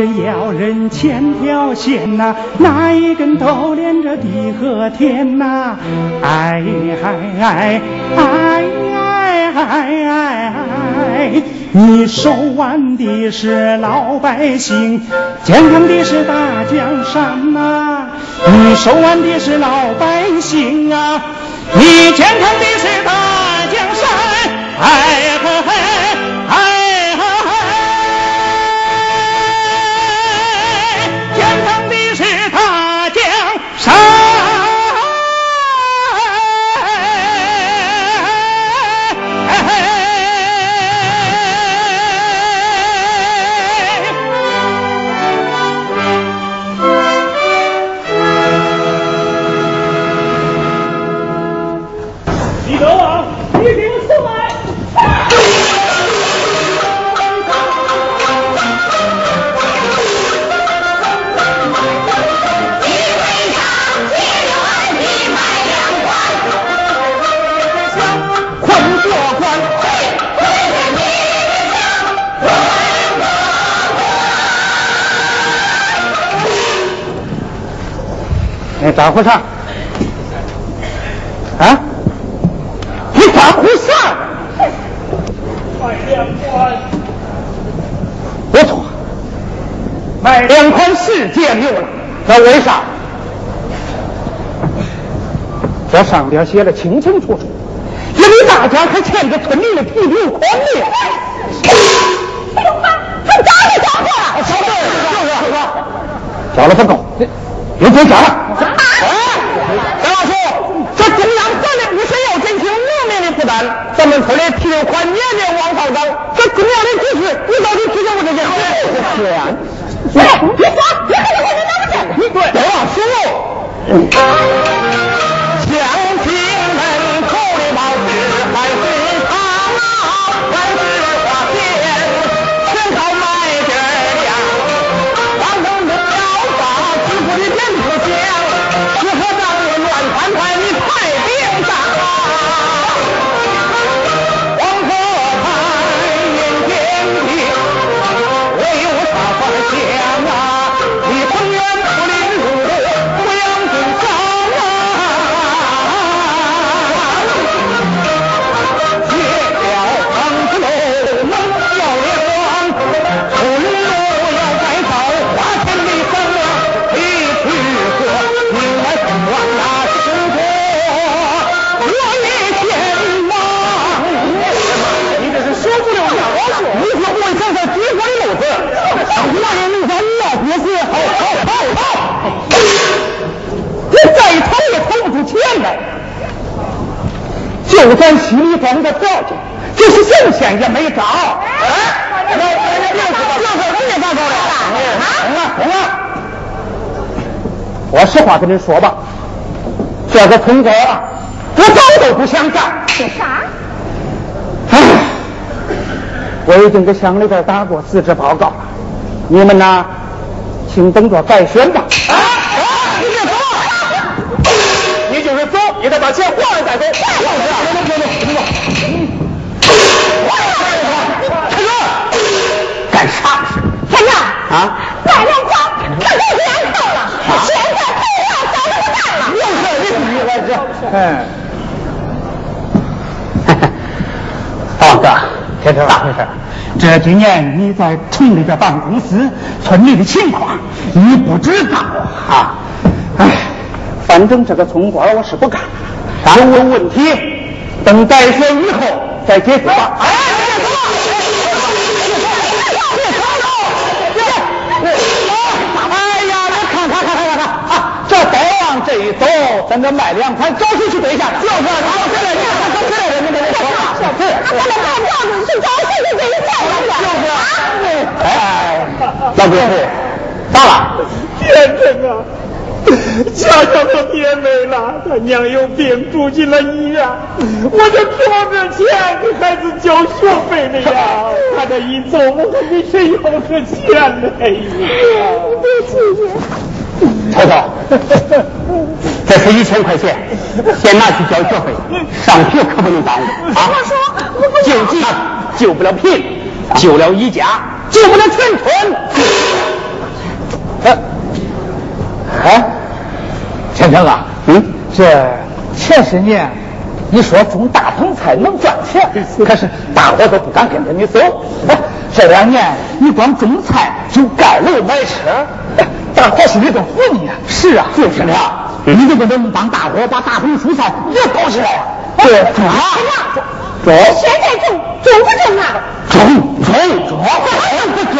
针要人千条线呐，哪一根都连着地和天呐。哎哎哎哎哎哎哎！你手腕的是老百姓，健康的是大江山呐。你手腕的是老百姓啊。你健康的是大江山，哎咋回事？啊？你咋回事？卖两款，不错，买两块是见六了。那为啥？这上边写的清清楚楚，因为大家还欠着村里的提留款呢。哎呦妈还早就交过了。交了，就是说，交了不够，又别交了。们村里提留款年年往上涨，这重要的指示，你到底提醒我这些好是啊，你你说，你还得问你哪个去？你对，别忘说。实话跟你说吧，这个村子我早都不想干。为啥？哎，我已经给乡里边打过辞职报告了，你们呢，请等着改选吧。来说。哎。王哥，这是咋回事？这几年你在城里边办公司，村里的情况你不知道啊。哎。反正这个村官我是不干，有问题等改选以后再解决吧。哎，别走别哎呀，你看看看看看看啊！这再往这一走，咱这卖两款找谁去对下呢？就是，好，现在你看，走起来了，你跟你说啊，是，那咱哎，老哥，咋了？天真啊！小小可别没了，他娘有病住进了医院，我就装着钱给孩子交学费的呀。他这一走，我可给谁要这钱呢？哎呀，别气气。头头，这是一千块钱，先拿去交学费，上学可不能耽误啊！我说我不救急救不了贫，救了一家，救不了全村。哎，哎，天成啊，嗯，这前些年你说种大棚菜能赚钱，可是大伙都不敢跟着你走。哎，这两年你光种菜就盖楼买车，哎大伙心里都服你啊。是啊，就是的啊，你就不能帮大伙把大棚蔬菜也搞起来呀？对，种啊，种，现在种种不种啊？种种种，种种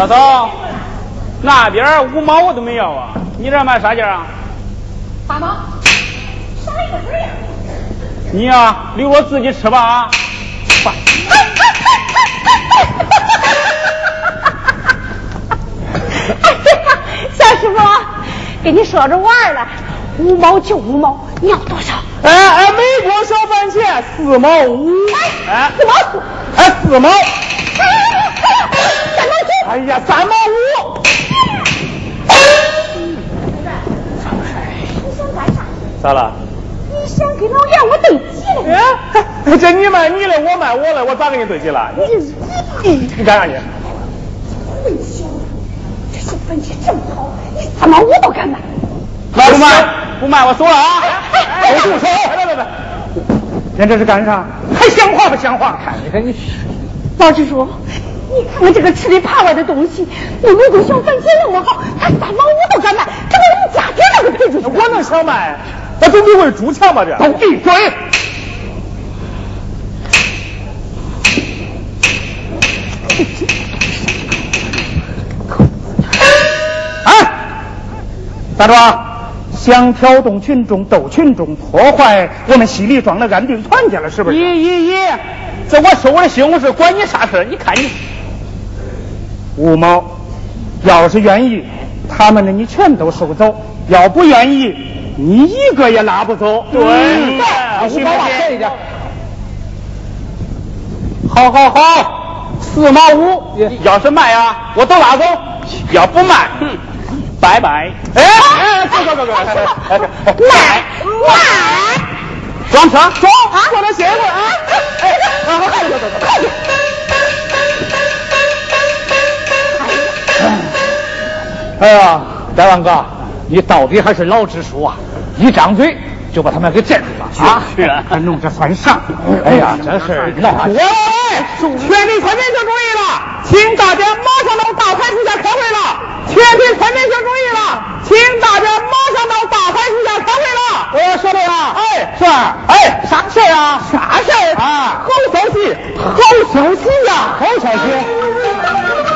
看看。大嫂，那边五毛我都没要啊，你这卖啥价啊？八毛，少一个子呀。你呀、留我自己吃吧啊！小师傅，跟你说着玩了，五毛就五毛，你要多少？哎哎，美国小番茄四毛五，哎，四毛四，哎四毛，三毛九，哎呀三毛五。你想干啥？咋了？你想给老爷我对齐了？哎，这你卖你的，我卖我的，我咋给你对齐了？你你你干啥去？混小子，这小番茄这么好，你三毛五都敢买？不卖不卖，我走了啊！哎我住手！来来来，人这是干啥？还像话不像话？看你看你，老支书，你看看这个吃里扒外的东西，那么多小番茄那么好，他三毛五都敢卖，这不人家底都给赔出去。我能想卖？那总比会猪强吧？这都闭嘴！哎，大壮？想挑动群众、斗群众、破坏我们西里庄的安定团结了，是不是？咦咦咦！这我收我的西红柿，管你啥事？你看你，五毛，要是愿意，他们的你全都收走；要不愿意，你一个也拉不走。对嗯五毛你信不信？便宜点。好好好，四毛五，要是卖啊，我都拉走；要不卖，哼，拜拜。哎哎，走走走走，哎哎哎买买，装车走，啊过来歇一会儿啊！哎，啊快点走走走。快点！哎呀，大王哥，你到底还是老支书啊！一张嘴就把他们给镇住了啊！是啊还弄这算啥？哎呀，这事闹啊！喂，全体村民请注意了，请大家马上到大派出所开会了。全体村民请注意了，请大家马上到大派出所开会了。我要说的呀，哎，是，哎，啥事儿啊？啥事儿啊？好消息，好消息呀，好消息，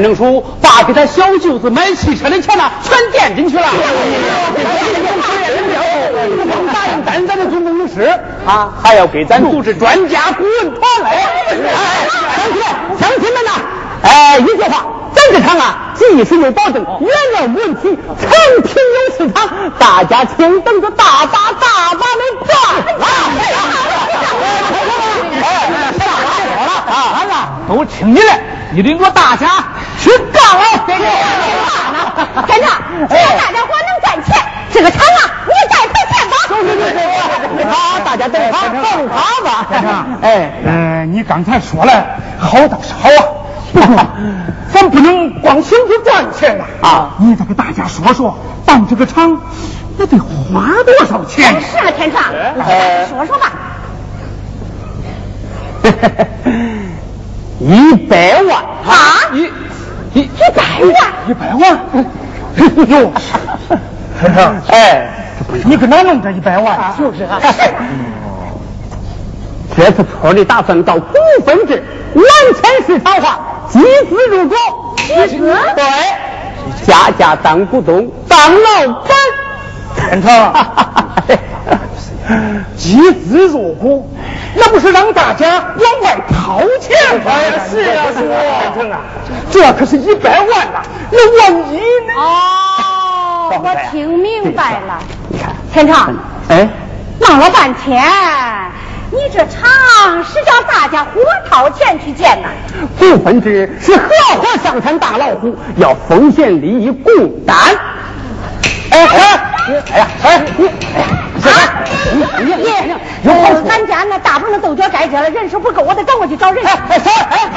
田正书把给他小舅子买汽车的钱呢，全垫进去了。答应担咱的总工程师啊，还要给咱组织专家顾问团嘞。哎，乡亲们，乡亲们呐，哎，一句话，咱这厂啊，技术有保证，原料没问题，成品有市场，大家请等着大把大把的赚啊！哎，啥话说了啊？完了，都听你的，你领着大家去干了。站长，只要大家伙能赚钱，这个厂啊，你再赔钱吧。就是就是，好，大家等好，等好吧。先生，哎，嗯，你刚才说了，好倒是好啊，不过咱不能光想着赚钱呐啊你得给大家说说，办这个厂那得花多少钱？是啊，天长，哎说说吧。一百万啊一一一百万，一百万？哟，陈生，哎，你搁哪弄这一百万？就是啊。这次村里打算搞股份制，完全市场化，集资入股。集资对，家家当股东，当老板。天成，集资入股，那不是让大家往外掏钱吗？哎呀是啊是啊天成啊，这可是一百万呐，那万一呢？哦，我听明白了。你看，钱长，哎，闹了半天，你这厂是叫大家伙掏钱去建呐？股份制是合伙上山打老虎，要奉献利益共担。哎哎，哎呀，哎你，哎呀，啊，你你你，有好。家那大棚的豆角该结了，人手不够，我得赶快去找人。哎哎，三儿，哎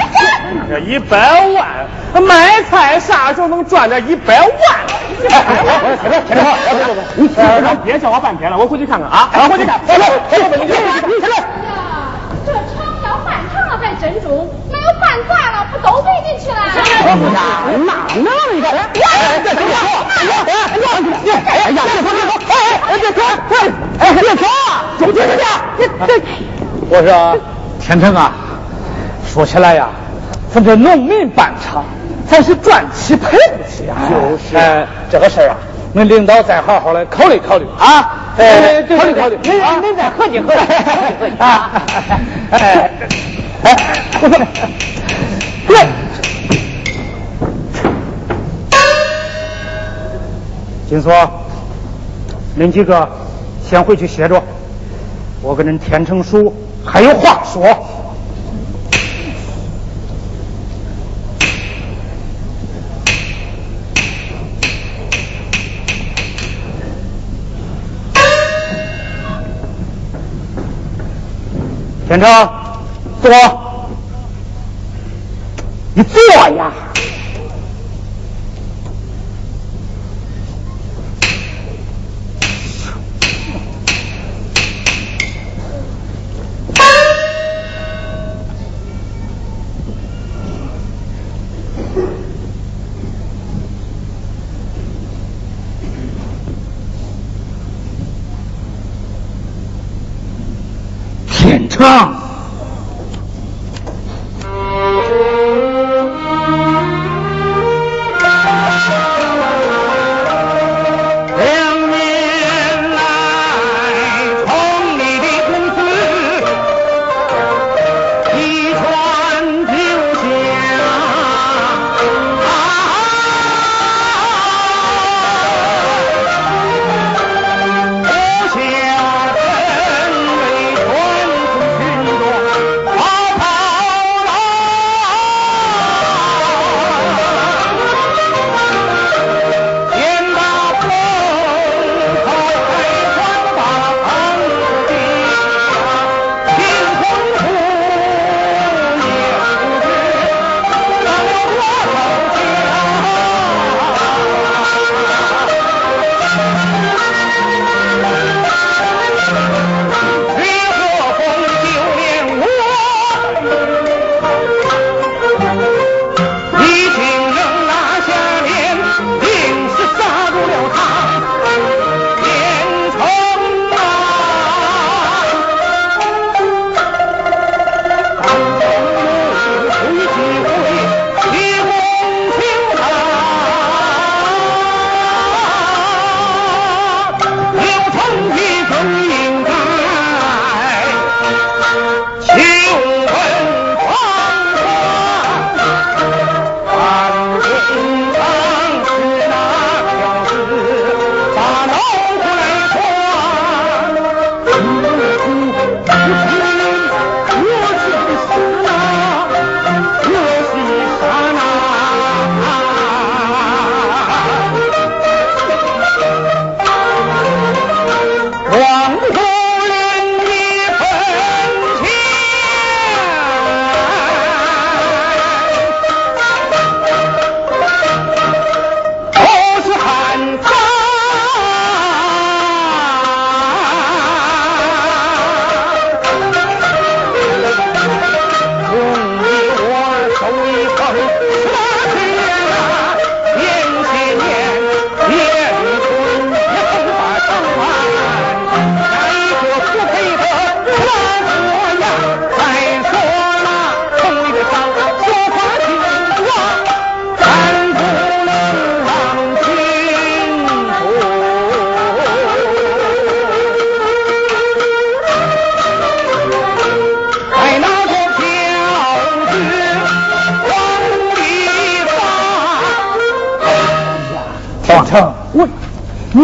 这一百万卖菜啥时候能赚这一百万？哎哎，天天天天，你听着，别叫我半天了，我回去看看啊，我回去看。哎哎，你你听着。呀，这厂要办厂了还珍重，没有办砸了，不都赔进去了？那那能一个？哎，别说，哎呀，哎呀，哎呀，别说别说，哎哎，别说，哎，别说，就这个，这这。我说，天成啊，说起来呀，咱这农民办厂，咱是赚起赔不起啊。就是，哎，这个事儿啊，恁领导再好好的考虑考虑啊。哎，考虑考虑，您您再合计合计，合计啊。哎哎，我说，对。金锁，恁几个先回去歇着，我跟恁天成叔还有话说。天成，坐，你坐呀。天成，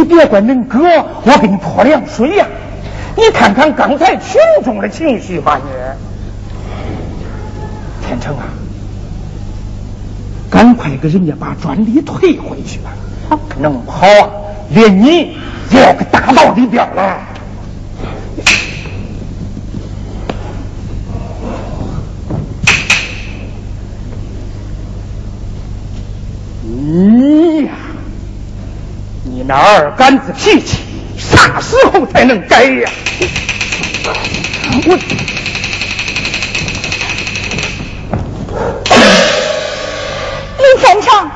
别管恁哥，我给你泼凉水呀！你看看刚才群众的情绪吧，你。天成啊，赶快给人家把专利退回去吧！弄不好啊，连你也要给打到里边来。那二杆子脾气啥时候才能改呀？我，李天成，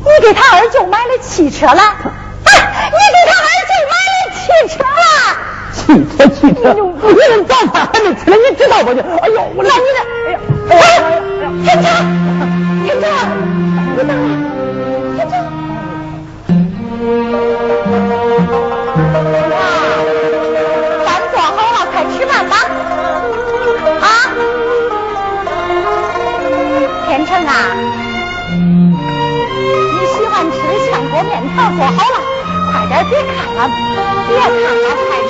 你给他二舅买了汽车了？啊，你给他二舅买了汽车了？汽车，汽车，你连早饭还没吃呢，你知道不？你，哎呦，我那你这，哎呀，哎呀，天成，天成，你等。啊！锅面条做好了，快点别看了，别看了，快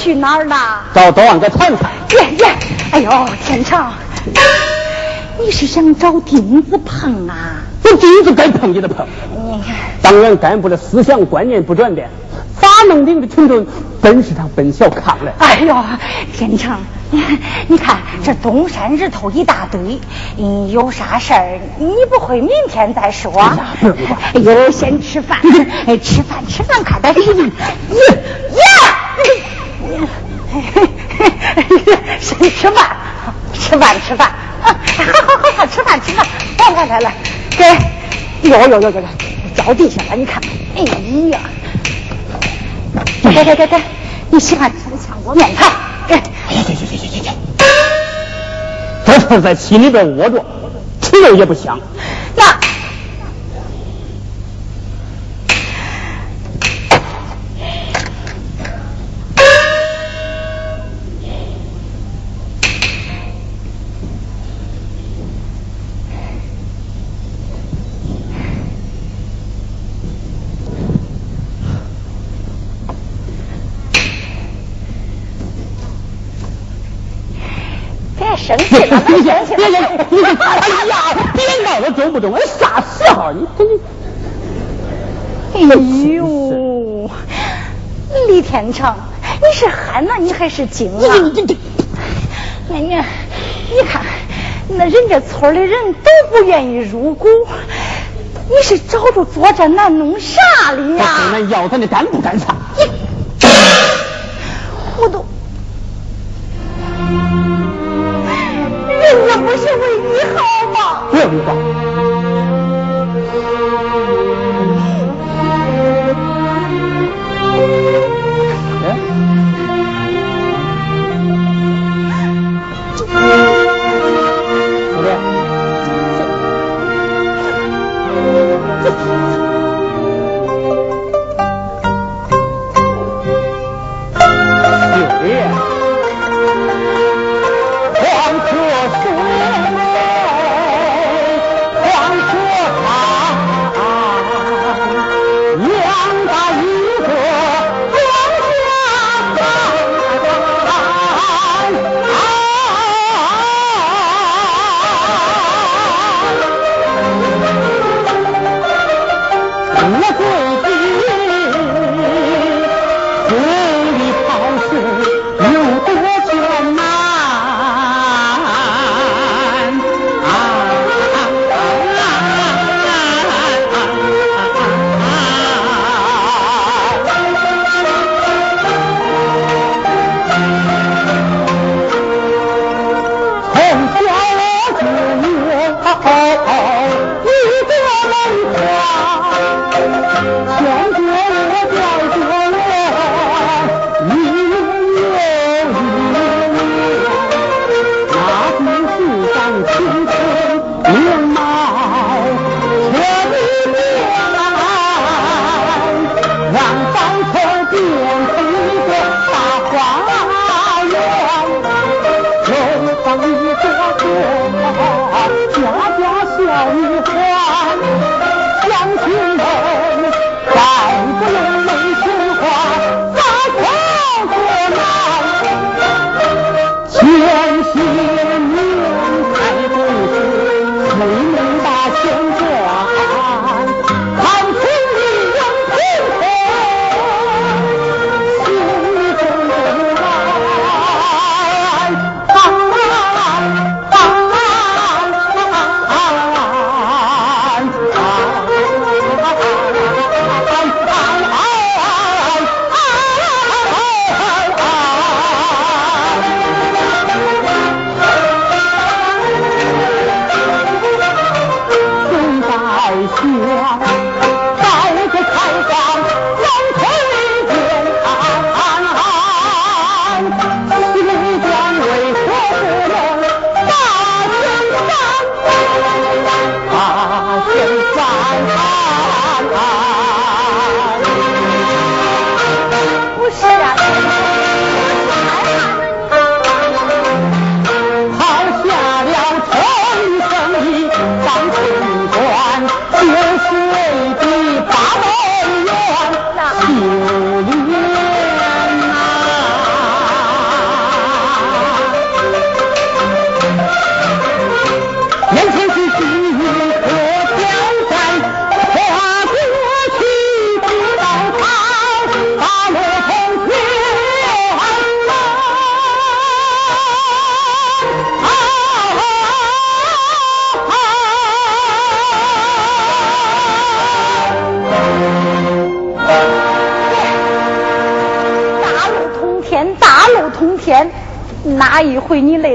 去哪儿呢？找多万个团团。耶耶！哎呦，天成，你是想找钉子碰啊？这钉子该碰也得碰。你看，党员干部的思想观念不转变，咋能领着群众奔市场奔小康呢？哎呦，天成，你看这东山日头一大堆，你有啥事儿你不会明天再说？哎呦，先吃饭，哎，吃饭吃饭，快点吃。耶耶，先吃饭，吃饭吃饭，好好好好吃饭吃饭，来来来来，给，哟哟哟哟哟，脚地下了，你看，哎呀，给给给给，你喜欢吃的炝锅面汤，给。哎呀，行行行行行行，这是在心里边窝着，吃肉也不香。那。哎呀，别闹了，中不中？哎，啥时候？你。哎呦，李天成，你是憨呐，你还是精啊？你你你看，那人家村里人都不愿意入股，你是找着作战难弄啥哩呀？跟俺要咱的干不干啥？我都。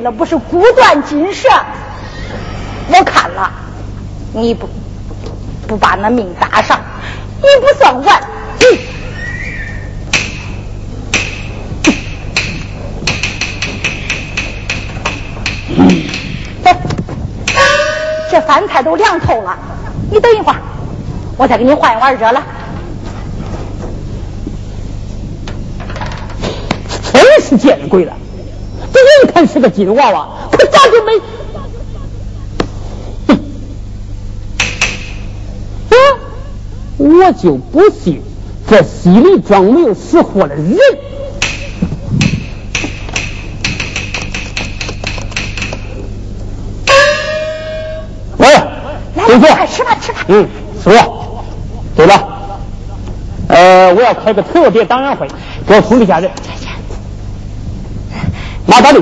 了不是骨断筋折？我看了，你不不把那命搭上，你不算完。这饭菜都凉透了，你等一会儿，我再给你换一碗热了。真是见了鬼了！这人看是个金娃娃，可咋就没？啊！我就不信这西里庄没有死活的人。喂，来，快吃吧，吃吧。嗯，师傅。对了，呃，我要开个特别党员会，给我通知下人。马大力、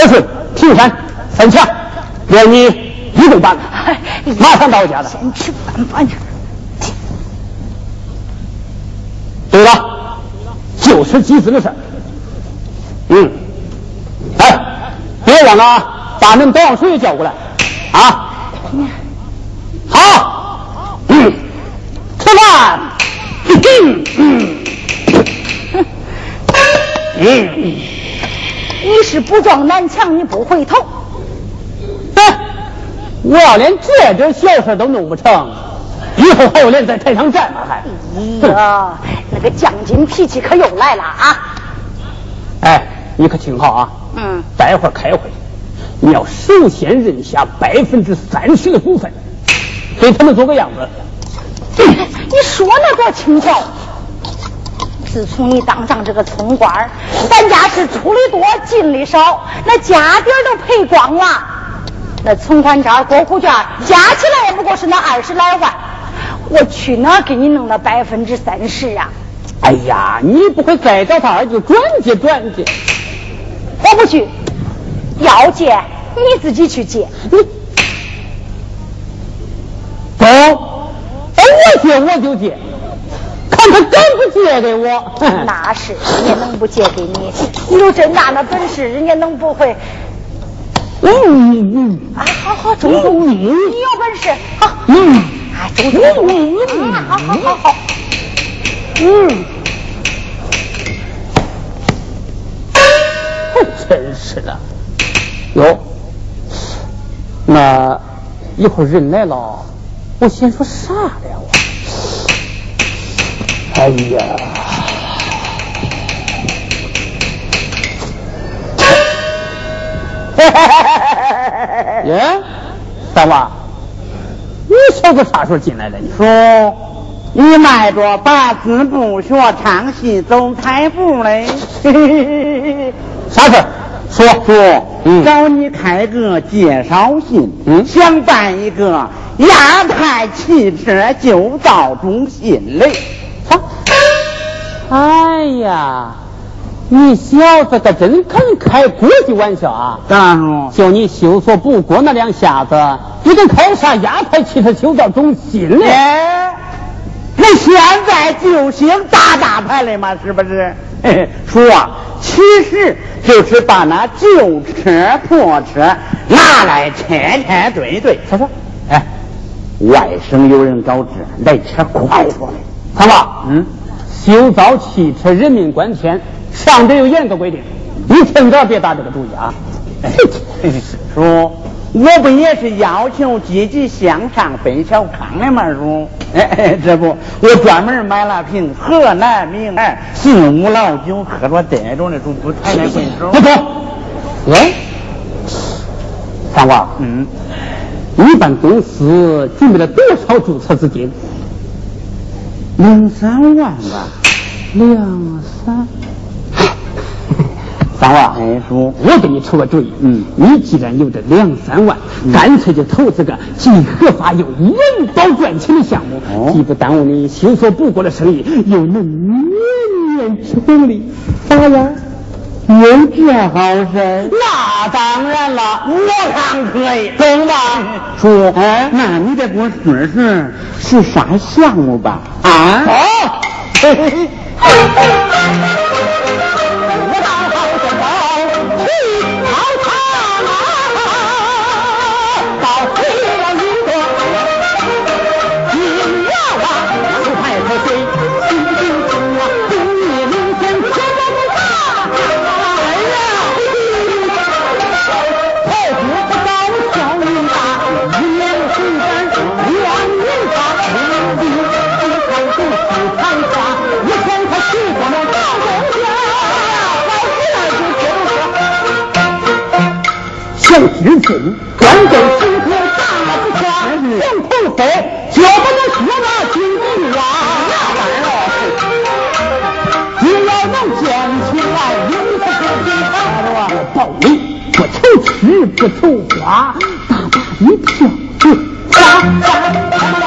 二顺、平山、三强，连你一共办，马上到我家的。先吃饭吧你。对了，就是集资的事嗯，哎，别忘了把恁保水也叫过来啊。好，嗯，吃饭。嗯嗯嗯。你是不撞南墙你不回头，哎，我要连这点小事都弄不成，以后还有脸在台上站吗？还？哎呀，那个将军脾气可又来了啊！哎，你可听好啊！嗯。待会儿开会，你要首先认下百分之三十的股份，给他们做个样子。你说那多轻巧。自从你当上这个村官，咱家是出的多进的少，那家底儿都赔光了。那存款证、过户券加起来也不过是那二十来万，我去哪给你弄那百分之三十啊？哎呀，你不会再找他儿子转借转借？我不去，要借你自己去借。你走，我借我就借。看他敢不借给我？那是，人家能不借给你？你有这大那本事，人家能不会？嗯嗯嗯。啊，好好，中中，你有本事，好。嗯。啊，中中，嗯嗯。啊，好好好好。嗯。真是的。哟，那一会儿人来了，我先说啥了我？哎呀！耶，大娃，你小子啥时候进来的？你说，你迈着八字步学唱戏走台步嘞？啥事说。说，找你开个介绍信，嗯，想办一个亚太汽车旧造中心嘞。哎呀，你小子可真肯开国际玩笑啊！当然了，就你修错不过那两下子，你跟开啥亚太汽车修造中心嘞？那现在就兴大大牌了嘛，是不是？叔啊，其实就是把那旧车破车拿来天天对对。他说：“哎，外省有人搞这，来车快着嘞。”他说：“嗯。”修造汽车人命关天，上边有严格规定，你趁早别打这个主意啊！叔，我不也是要求积极向上奔小康的吗？叔，哎，这不，我专门买了瓶河南名二四五老酒，喝着带着那种不太那贵手。不错，喂，三娃，嗯，你办公司准备了多少注册资金？两三万吧，两三。三万，哎叔，我给你出个主意，嗯，你既然有这两三万，干脆就投资个既合法又稳保赚钱的项目，既不耽误你辛所不过的生意，又能年年成利，咋样？有这好事？那当然了，我看可以，懂吧？叔，哎，那你得给我说说是啥项目吧？啊？好。我大好先有知情，关键时刻打不下，用口飞，就不能说那经济啊。只要能捡起来，永不可比大我暴力，不愁吃不愁花，大把一票，啦啦啦啦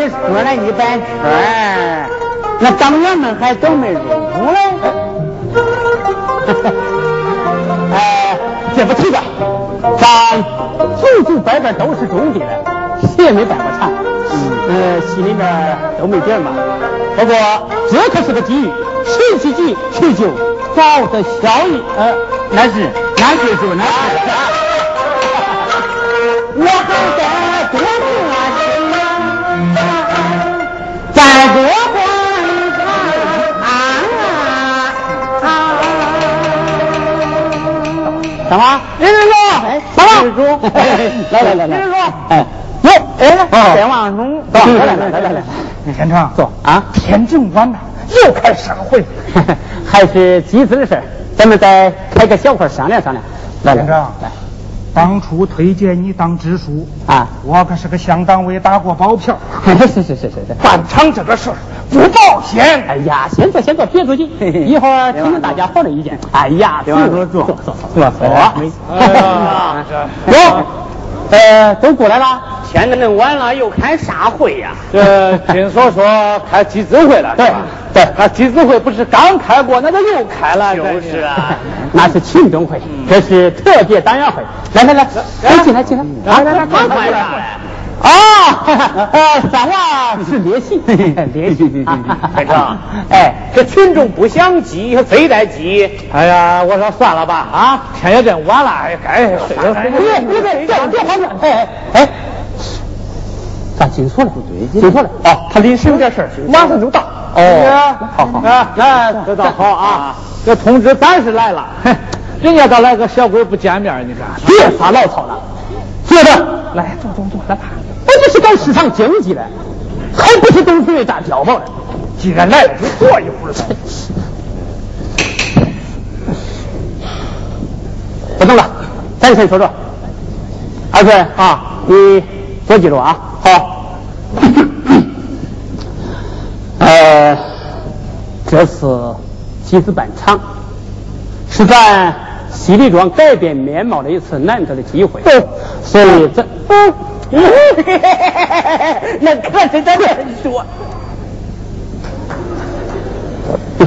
你说了一半圈，那党员们还都没入股嘞？哎，这不提的，咱祖祖辈辈都是种地的，谁也没办过产。呃，心里面都没底嘛。不过这可是个机遇，谁积极谁就早得效益。呃，那是，那是说那是。我再多观察。什么？李人说，什么？来来来来，李人说，哎。哟，哎，再往中，来来来来来来，天成坐啊，天这么晚了，又开啥会？还是集资的事咱们再开个小会商量商量。来田成，来，当初推荐你当支书啊，我可是个乡党委打过包票。是是是是是，办厂这个事儿不保险。哎呀，先坐先坐，别着急，一会儿听听大家伙的意见。哎呀，坐坐坐坐坐坐坐。哟，呃，都过来了。现在恁晚了，又开啥会呀？这 听说说开集资会了，对对，那集资会不是刚开过，那就又开了。就是啊，那是群众会，这是特别党员会。来来来，来进来进来，来来来，快来！啊，呃，三娃是列席，列席。开成，哎，这群众不想挤，非得挤。哎呀，我说算了吧，啊，天也这晚了，哎该睡了。别别别，别别慌着，哎哎。咋进错了？不对，进错了。哦，他临时有点事儿，马上就到。哦，好好啊，那这倒好啊。这通知咱是来了，人家倒来个小鬼不见面，你看。别发牢骚了，坐着。来，坐坐坐，来吧。我就是搞市场经济的，还不是董事会炸碉堡的。既然来了，就坐一会儿呗。不动了，咱先说说。二顺啊，你多记住啊。好，呃，这次集资办厂是咱西里庄改变面貌的一次难得的机会，所以这，那可是咱这说，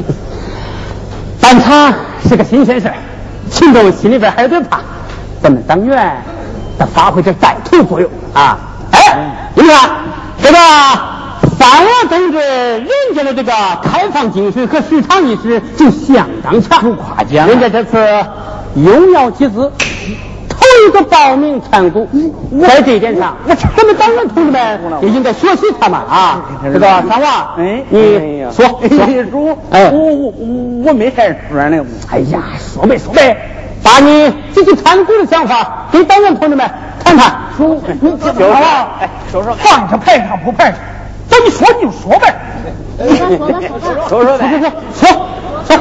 办厂是个新鲜事群众心里边还有点怕，咱们党员得发挥点带头作用啊。哎，你看这个三王同志，人家的这个开放精神和市场意识就相当强，夸奖。人家这次有鸟集资，头一个报名参股，在这一点上，我咱们党员同志们就应该学习他们啊，知道三娃，哎，你说，主，哎，我我我没啥说的。哎呀，说呗说呗，把你这些参谋的想法给党员同志们谈谈。说，你这么说，哎，说说，放上排上不排上，怎你说你就说呗。说说说说说说说，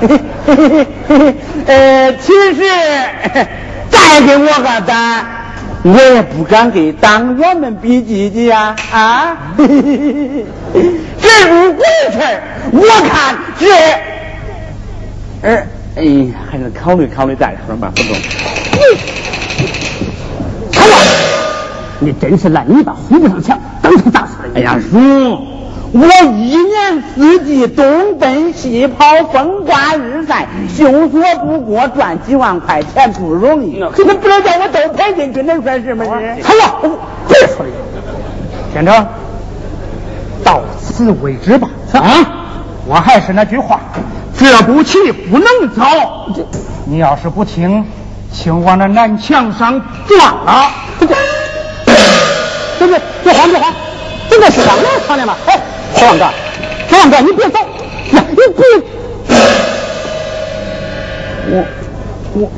嘿嘿嘿嘿嘿嘿，呃，其实。再给我个胆，我也不敢给党员们比积极呀啊！这入股的事，我看这，呃，哎，还是考虑考虑再说吧，不中。看我，你真是烂泥巴糊不上墙，当成大事了。哎呀，叔，我一年四季东奔西跑，风刮日晒，修锁不过，赚几万块钱不容易。你们不能叫我都赔进去，能算什么事？好了，别说了，县长，到此为止吧。啊！我还是那句话，这步棋不能走。你要是不听，请往那南墙上撞了。这这别慌别慌，这个商量商量嘛。哎，黄大，黄大，你别走，你别，我，我，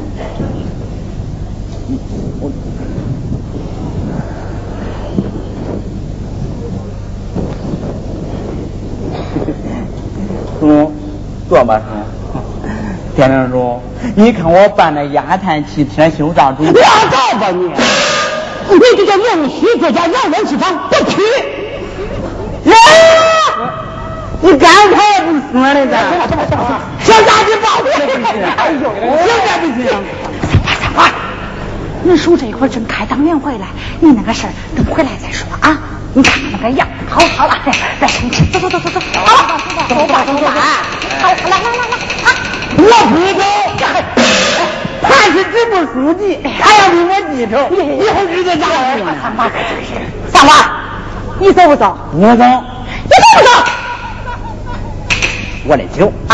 我，我，中午吧，叔。田亮叔，你看我办的亚太汽车修账主，我倒吧你！你这个弄虚作假，让人去房，不去。人。你刚才不说的咋？小家子报的，哎呦，现在不行。三娃，你叔这一会儿正开党员会来，你那个事儿等回来再说啊。你看看那个样，好好了，别生气，走走走走走，好了，走吧走吧，好，来来来来啊！我不走，他是支部书记，他要比我记仇，以后日子咋过？三娃，你走不走？我走，别动我！我的酒啊！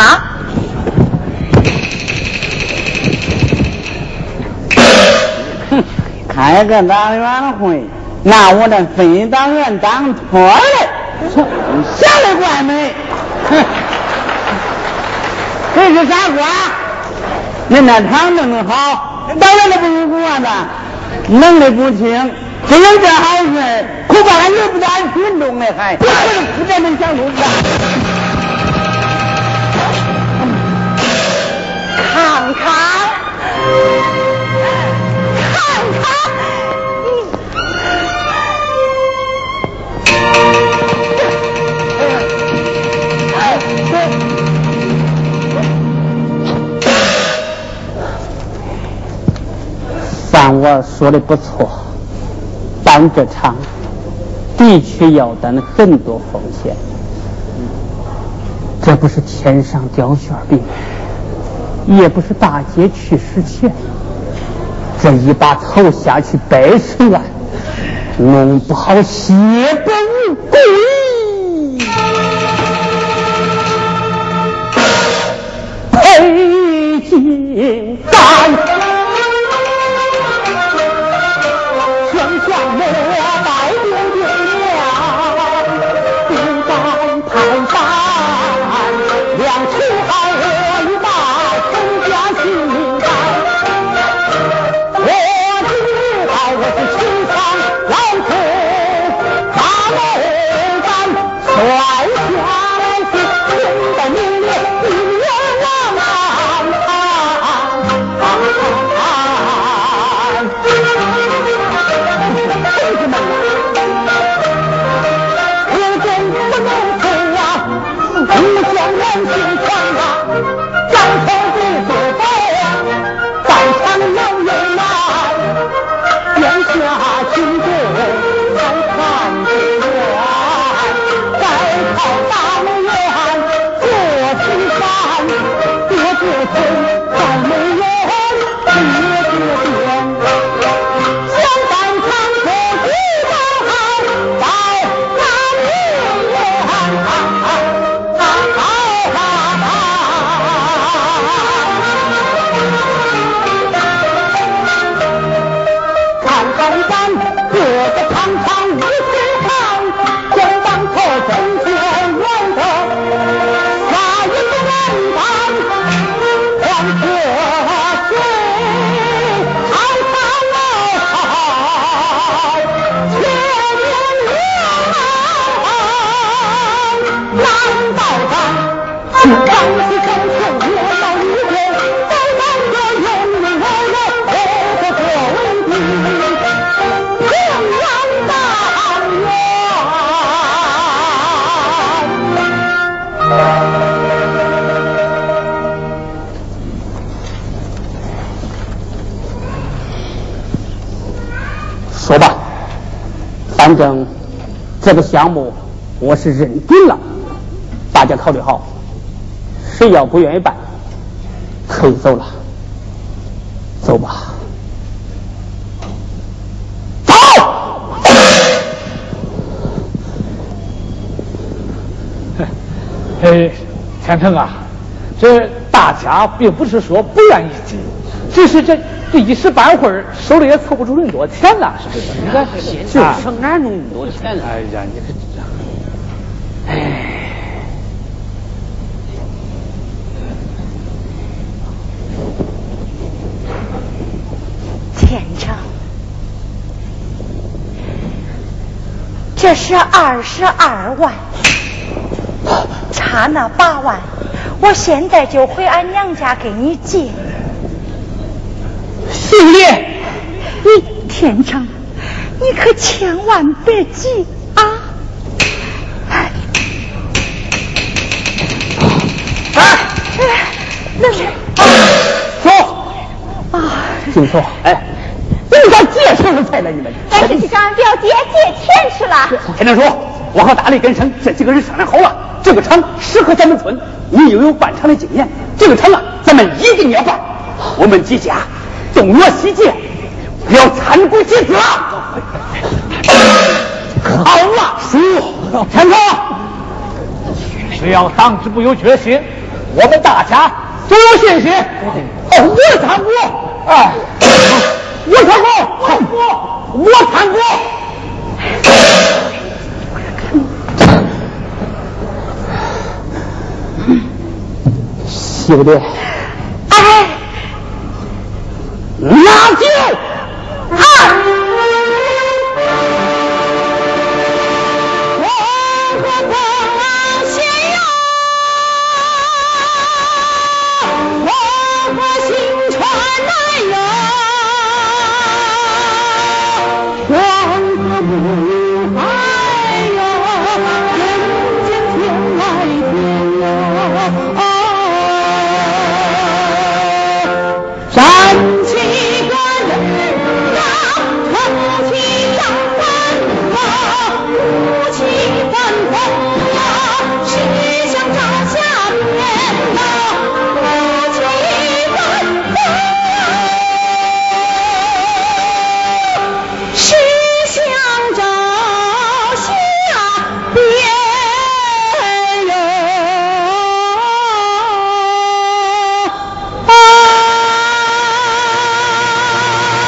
开个党员会，那我的非党员当托嘞，想得怪美。这是啥瓜？恁那汤弄得好，当然的不如锅子，弄得不轻。真有这好事，恐怕还轮不到俺群众呢，还我是不这么想出的。看看，看看你。三娃说的不错，办这场的确要担很多风险，这不是天上掉馅饼，也不是大街去使钱，这一把头下去百十万，弄不好血本无归。北京站，正这个项目我是认定了，大家考虑好，谁要不愿意办，可以走了，走吧。走。哎，天成啊，这大家并不是说不愿意进，只是这这一时半会儿手里也凑不出那么多钱了，是不是？你看，就是哪弄那么多钱呢？哎呀，你可这，哎。天成，这是二十二万。差那八万，我现在就回俺娘家给你借。姓李，你天成，你可千万别急啊！哎，那是走啊，姓宋，哎，你咋借什么财呢？你们？咱这是干表姐借钱去了。天成说，我和大力根生这几个人商量好了。这个厂适合咱们村，你又有办厂的经验，这个厂啊，咱们一定要办。我们几家东约西结，不要参股集资。好了，叔，天成，只要党支部有决心，我们大家都有信心。哦，我参股，哎，我参股，我参股。兄弟，哎，拿酒啊！